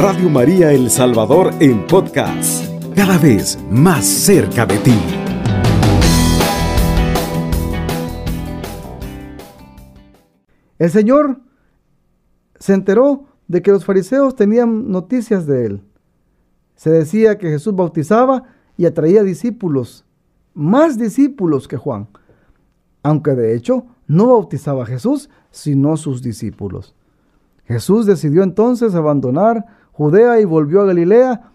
Radio María El Salvador en podcast, cada vez más cerca de ti. El Señor se enteró de que los fariseos tenían noticias de él. Se decía que Jesús bautizaba y atraía discípulos, más discípulos que Juan, aunque de hecho no bautizaba a Jesús, sino sus discípulos. Jesús decidió entonces abandonar Judea y volvió a Galilea,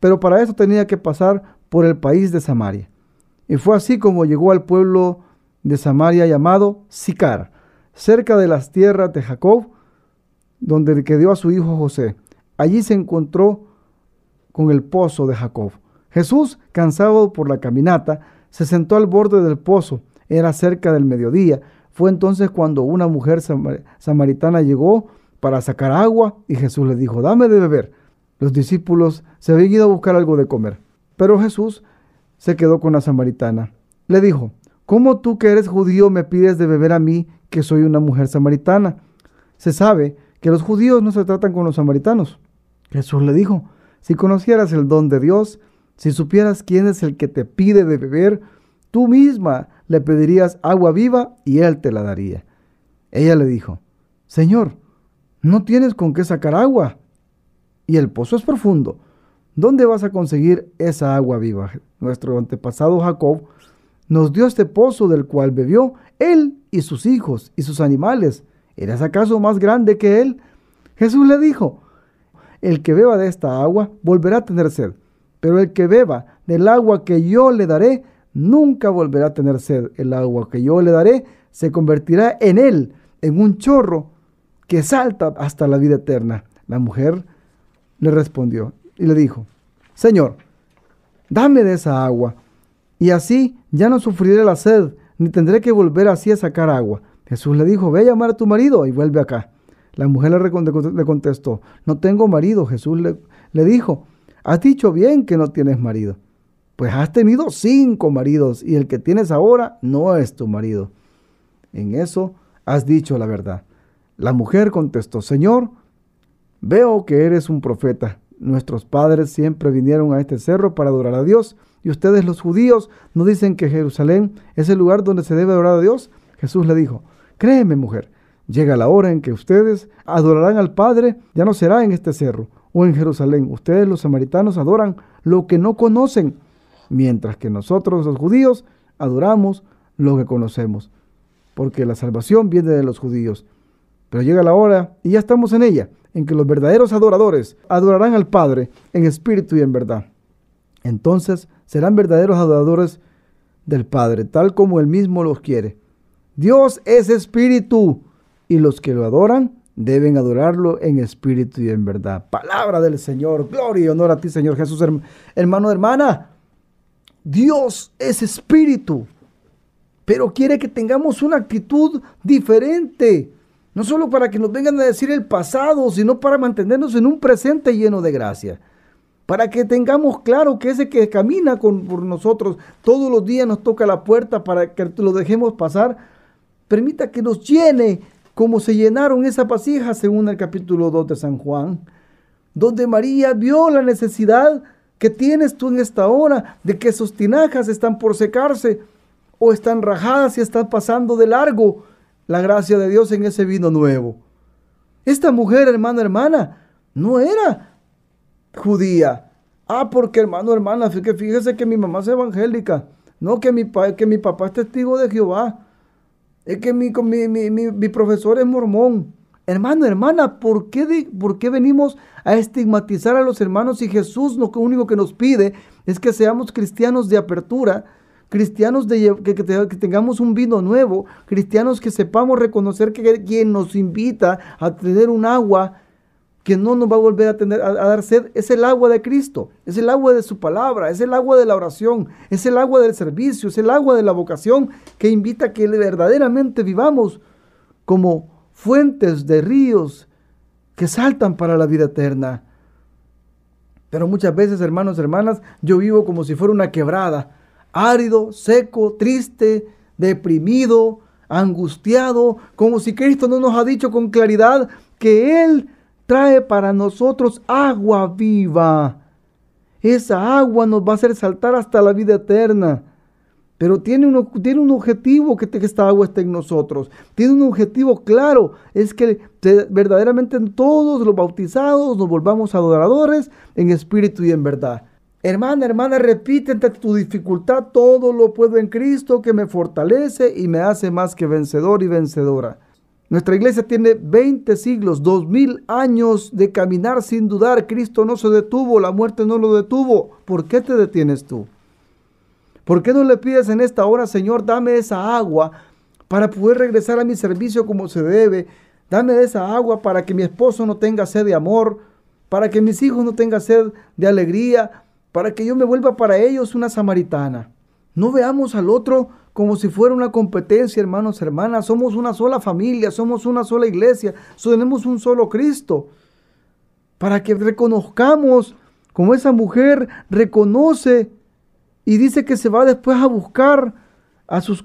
pero para eso tenía que pasar por el país de Samaria. Y fue así como llegó al pueblo de Samaria llamado Sicar, cerca de las tierras de Jacob, donde quedó a su hijo José. Allí se encontró con el pozo de Jacob. Jesús, cansado por la caminata, se sentó al borde del pozo. Era cerca del mediodía. Fue entonces cuando una mujer samaritana llegó para sacar agua y Jesús le dijo, dame de beber. Los discípulos se habían ido a buscar algo de comer. Pero Jesús se quedó con la samaritana. Le dijo, ¿cómo tú que eres judío me pides de beber a mí que soy una mujer samaritana? Se sabe que los judíos no se tratan con los samaritanos. Jesús le dijo, si conocieras el don de Dios, si supieras quién es el que te pide de beber, tú misma le pedirías agua viva y él te la daría. Ella le dijo, Señor, no tienes con qué sacar agua y el pozo es profundo. ¿Dónde vas a conseguir esa agua viva? Nuestro antepasado Jacob nos dio este pozo del cual bebió él y sus hijos y sus animales. ¿Eres acaso más grande que él? Jesús le dijo, el que beba de esta agua volverá a tener sed, pero el que beba del agua que yo le daré, nunca volverá a tener sed. El agua que yo le daré se convertirá en él, en un chorro que salta hasta la vida eterna. La mujer le respondió y le dijo, Señor, dame de esa agua, y así ya no sufriré la sed, ni tendré que volver así a sacar agua. Jesús le dijo, ve a llamar a tu marido y vuelve acá. La mujer le contestó, no tengo marido. Jesús le, le dijo, has dicho bien que no tienes marido. Pues has tenido cinco maridos y el que tienes ahora no es tu marido. En eso has dicho la verdad. La mujer contestó, Señor, veo que eres un profeta. Nuestros padres siempre vinieron a este cerro para adorar a Dios y ustedes los judíos no dicen que Jerusalén es el lugar donde se debe adorar a Dios. Jesús le dijo, Créeme, mujer, llega la hora en que ustedes adorarán al Padre, ya no será en este cerro o en Jerusalén. Ustedes los samaritanos adoran lo que no conocen, mientras que nosotros los judíos adoramos lo que conocemos, porque la salvación viene de los judíos. Pero llega la hora, y ya estamos en ella, en que los verdaderos adoradores adorarán al Padre en espíritu y en verdad. Entonces serán verdaderos adoradores del Padre, tal como Él mismo los quiere. Dios es espíritu y los que lo adoran deben adorarlo en espíritu y en verdad. Palabra del Señor, gloria y honor a ti, Señor Jesús, hermano, hermana. Dios es espíritu, pero quiere que tengamos una actitud diferente. No solo para que nos vengan a decir el pasado, sino para mantenernos en un presente lleno de gracia. Para que tengamos claro que ese que camina con, por nosotros todos los días nos toca la puerta para que lo dejemos pasar Permita que nos llene como se llenaron esas vasijas según el capítulo 2 de San Juan, donde María vio la necesidad que tienes tú en esta hora de que sus tinajas están por secarse o están rajadas y están pasando de largo la gracia de Dios en ese vino nuevo. Esta mujer, hermano, hermana, no era judía. Ah, porque hermano, hermana, fíjese que mi mamá es evangélica. No, que mi, que mi papá es testigo de Jehová. Es que mi, mi, profesor es mormón. Hermano, hermana, ¿por qué, ¿por qué venimos a estigmatizar a los hermanos si Jesús lo único que nos pide es que seamos cristianos de apertura, cristianos de, que, tengamos un vino nuevo, cristianos que sepamos reconocer que quien nos invita a tener un agua que no nos va a volver a, tener, a, dar sed, es el agua de Cristo, es el agua de su palabra, es el agua de la oración, es el agua del servicio, es el agua de la vocación que invita a que verdaderamente vivamos como fuentes de ríos que saltan para la vida eterna. Pero muchas veces, hermanos, hermanas, yo vivo como si fuera una quebrada, árido, seco, triste, deprimido, angustiado, como si Cristo no nos ha dicho con claridad que Él trae para nosotros agua viva. Esa agua nos va a hacer saltar hasta la vida eterna. Pero tiene un, tiene un objetivo que, que, esta agua esté en nosotros. Tiene un objetivo claro. Es que verdaderamente todos los bautizados nos volvamos adoradores en espíritu y en verdad. Hermana, hermana, repítete tu dificultad. Todo lo puedo en Cristo que me fortalece y me hace más que vencedor y vencedora. Nuestra iglesia tiene 20 siglos, 2000 años de caminar sin dudar. Cristo no se detuvo, la muerte no lo detuvo. ¿Por qué te detienes tú? ¿Por qué no le pides en esta hora, Señor, dame esa agua para poder regresar a mi servicio como se debe? Dame esa agua para que mi esposo no tenga sed de amor, para que mis hijos no tengan sed de alegría, para que yo me vuelva para ellos una samaritana. No veamos al otro como si fuera una competencia, hermanos, hermanas. Somos una sola familia, somos una sola iglesia, tenemos un solo Cristo. Para que reconozcamos como esa mujer reconoce y dice que se va después a buscar a sus,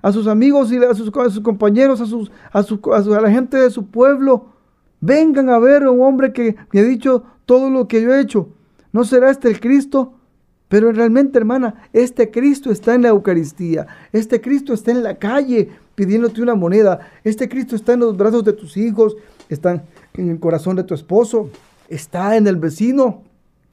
a sus, amigos y a sus, compañeros, a, sus, a, a, la gente de su pueblo. Vengan a ver a un hombre que me ha dicho todo lo que yo he hecho. ¿No será este el Cristo? Pero realmente, hermana, este Cristo está en la Eucaristía. Este Cristo está en la calle pidiéndote una moneda. Este Cristo está en los brazos de tus hijos, está en el corazón de tu esposo, está en el vecino,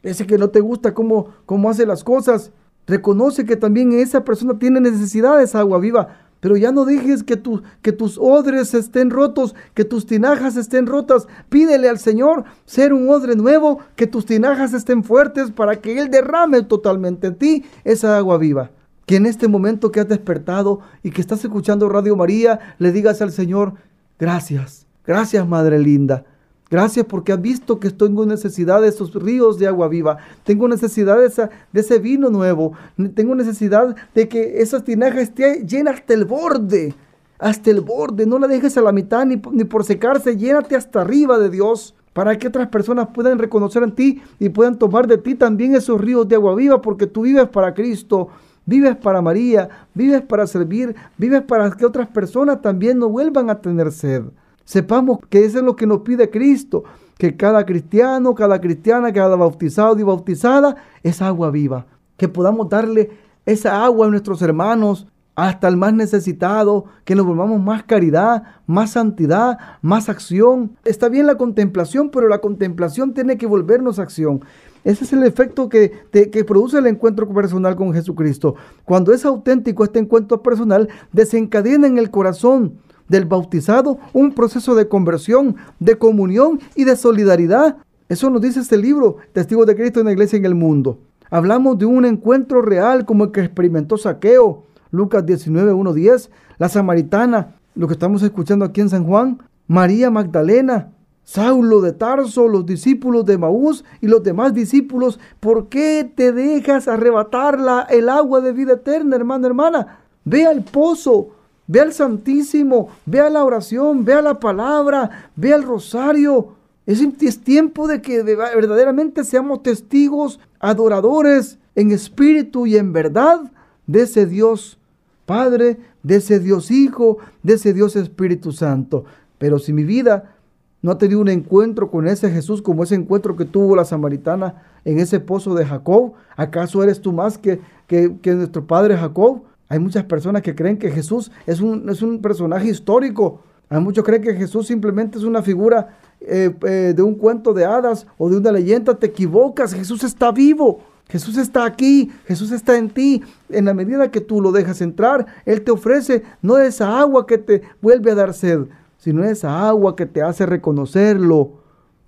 ese que no te gusta cómo, cómo hace las cosas. Reconoce que también esa persona tiene necesidad de esa agua viva. Pero ya no dejes que, que tus odres estén rotos, que tus tinajas estén rotas. Pídele al Señor ser un odre nuevo, que tus tinajas estén fuertes para que Él derrame totalmente en ti esa agua viva. Que en este momento que has despertado y que estás escuchando Radio María, le digas al Señor, gracias, gracias Madre linda. Gracias porque has visto que tengo necesidad de esos ríos de agua viva. Tengo necesidad de, ese vino nuevo. Tengo necesidad de que esas tinajas estén llenas hasta el borde. Hasta el borde. No la dejes a la mitad ni, ni por secarse. Llénate hasta arriba de Dios. Para que otras personas puedan reconocer en ti y puedan tomar de ti también esos ríos de agua viva. Porque tú vives para Cristo. Vives para María. Vives para servir. Vives para que otras personas también no vuelvan a tener sed. Sepamos que eso es lo que nos pide Cristo, que cada cristiano, cada cristiana, cada bautizado y bautizada es agua viva, que podamos darle esa agua a nuestros hermanos, hasta el más necesitado, que nos volvamos más caridad, más santidad, más acción. Está bien la contemplación, pero la contemplación tiene que volvernos acción. Ese es el efecto que, que, produce el encuentro personal con Jesucristo. Cuando es auténtico este encuentro personal, desencadena en el corazón del bautizado un proceso de conversión, de comunión y de solidaridad. Eso nos dice este libro, Testigos de Cristo en la Iglesia en el Mundo. Hablamos de un encuentro real como el que experimentó Saqueo, Lucas 19, 1, 10, la samaritana, lo que estamos escuchando aquí en San Juan, María Magdalena, Saulo de Tarso, los discípulos de Maús y los demás discípulos. ¿Por qué te dejas arrebatar el agua de vida eterna, hermano, hermana? Ve al pozo, Ve al Santísimo, ve a la oración, ve a la palabra, ve al rosario. Es, tiempo de que verdaderamente seamos testigos, adoradores en espíritu y en verdad de ese Dios Padre, de ese Dios Hijo, de ese Dios Espíritu Santo. Pero si mi vida no ha tenido un encuentro con ese Jesús como ese encuentro que tuvo la samaritana en ese pozo de Jacob, ¿acaso eres tú más que, que, que nuestro padre Jacob? Hay muchas personas que creen que Jesús es un, es un personaje histórico. Hay muchos creen que Jesús simplemente es una figura eh, eh, de un cuento de hadas o de una leyenda. Te equivocas. Jesús está vivo. Jesús está aquí, Jesús está en ti. En la medida que tú lo dejas entrar, Él te ofrece no esa agua que te vuelve a dar sed, sino esa agua que te hace reconocerlo,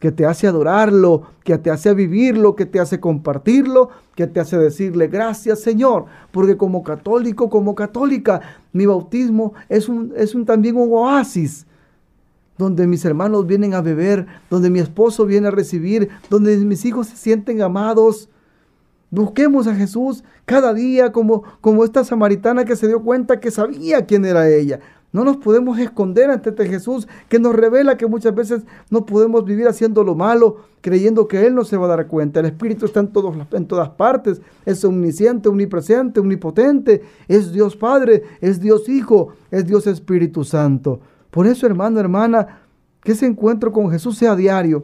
que te hace adorarlo, que te hace vivirlo, que te hace compartirlo, que te hace decirle gracias Señor, porque como católico, como católica, mi bautismo es, un, es un, también un oasis donde mis hermanos vienen a beber, donde mi esposo viene a recibir, donde mis hijos se sienten amados. Busquemos a Jesús cada día como, como esta samaritana que se dio cuenta que sabía quién era ella. No nos podemos esconder ante este Jesús que nos revela que muchas veces no podemos vivir haciendo lo malo, creyendo que Él no se va a dar cuenta. El Espíritu está en, en todas partes, es omnisciente, omnipresente, omnipotente, es Dios Padre, es Dios Hijo, es Dios Espíritu Santo. Por eso, hermano, hermana, que ese encuentro con Jesús sea diario,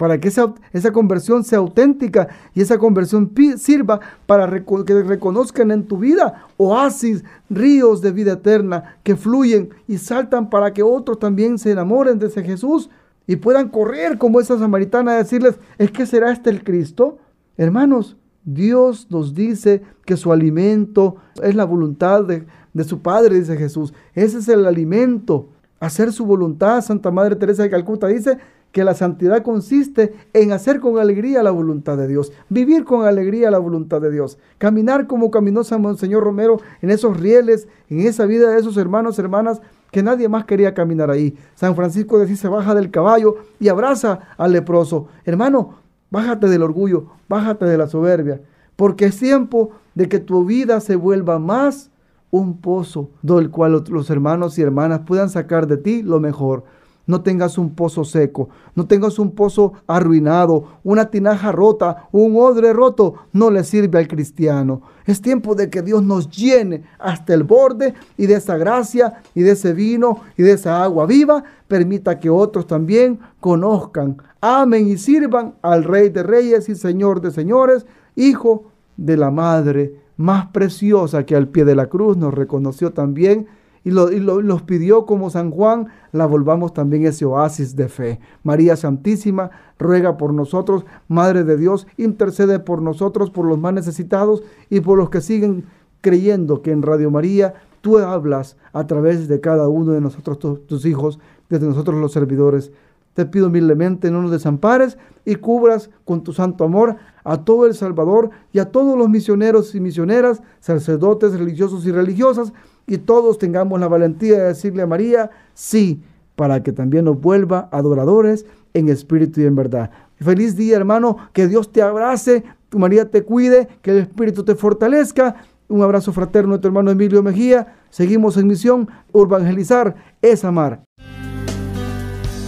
para que esa, esa conversión sea auténtica y esa conversión sirva para que reconozcan en tu vida oasis, ríos de vida eterna que fluyen y saltan para que otros también se enamoren de ese Jesús y puedan correr como esa samaritana a decirles, ¿es que será este el Cristo? Hermanos, Dios nos dice que su alimento es la voluntad de, de su Padre, dice Jesús. Ese es el alimento, hacer su voluntad. Santa Madre Teresa de Calcuta dice que la santidad consiste en hacer con alegría la voluntad de Dios, vivir con alegría la voluntad de Dios, caminar como caminó San Monseñor Romero en esos rieles, en esa vida de esos hermanos, hermanas, que nadie más quería caminar ahí. San Francisco de se baja del caballo y abraza al leproso. Hermano, bájate del orgullo, bájate de la soberbia, porque es tiempo de que tu vida se vuelva más un pozo del cual los hermanos y hermanas puedan sacar de ti lo mejor no tengas un pozo seco, no tengas un pozo arruinado, una tinaja rota, un odre roto, no le sirve al cristiano. Es tiempo de que Dios nos llene hasta el borde y de esa gracia y de ese vino y de esa agua viva, permita que otros también conozcan, amen y sirvan al Rey de Reyes y Señor de Señores, Hijo de la Madre más preciosa que al pie de la cruz nos reconoció también y, los pidió como San Juan, la volvamos también ese oasis de fe. María Santísima, ruega por nosotros, Madre de Dios, intercede por nosotros, por los más necesitados y por los que siguen creyendo que en Radio María tú hablas a través de cada uno de nosotros, tus hijos, desde nosotros los servidores. Te pido humildemente no nos desampares y cubras con tu santo amor a todo El Salvador y a todos los misioneros y misioneras, sacerdotes religiosos y religiosas, y todos tengamos la valentía de decirle a María, sí, para que también nos vuelva adoradores en espíritu y en verdad. Feliz día, hermano, que Dios te abrace, tu María te cuide, que el Espíritu te fortalezca. Un abrazo fraterno de tu hermano Emilio Mejía. Seguimos en misión, evangelizar es amar.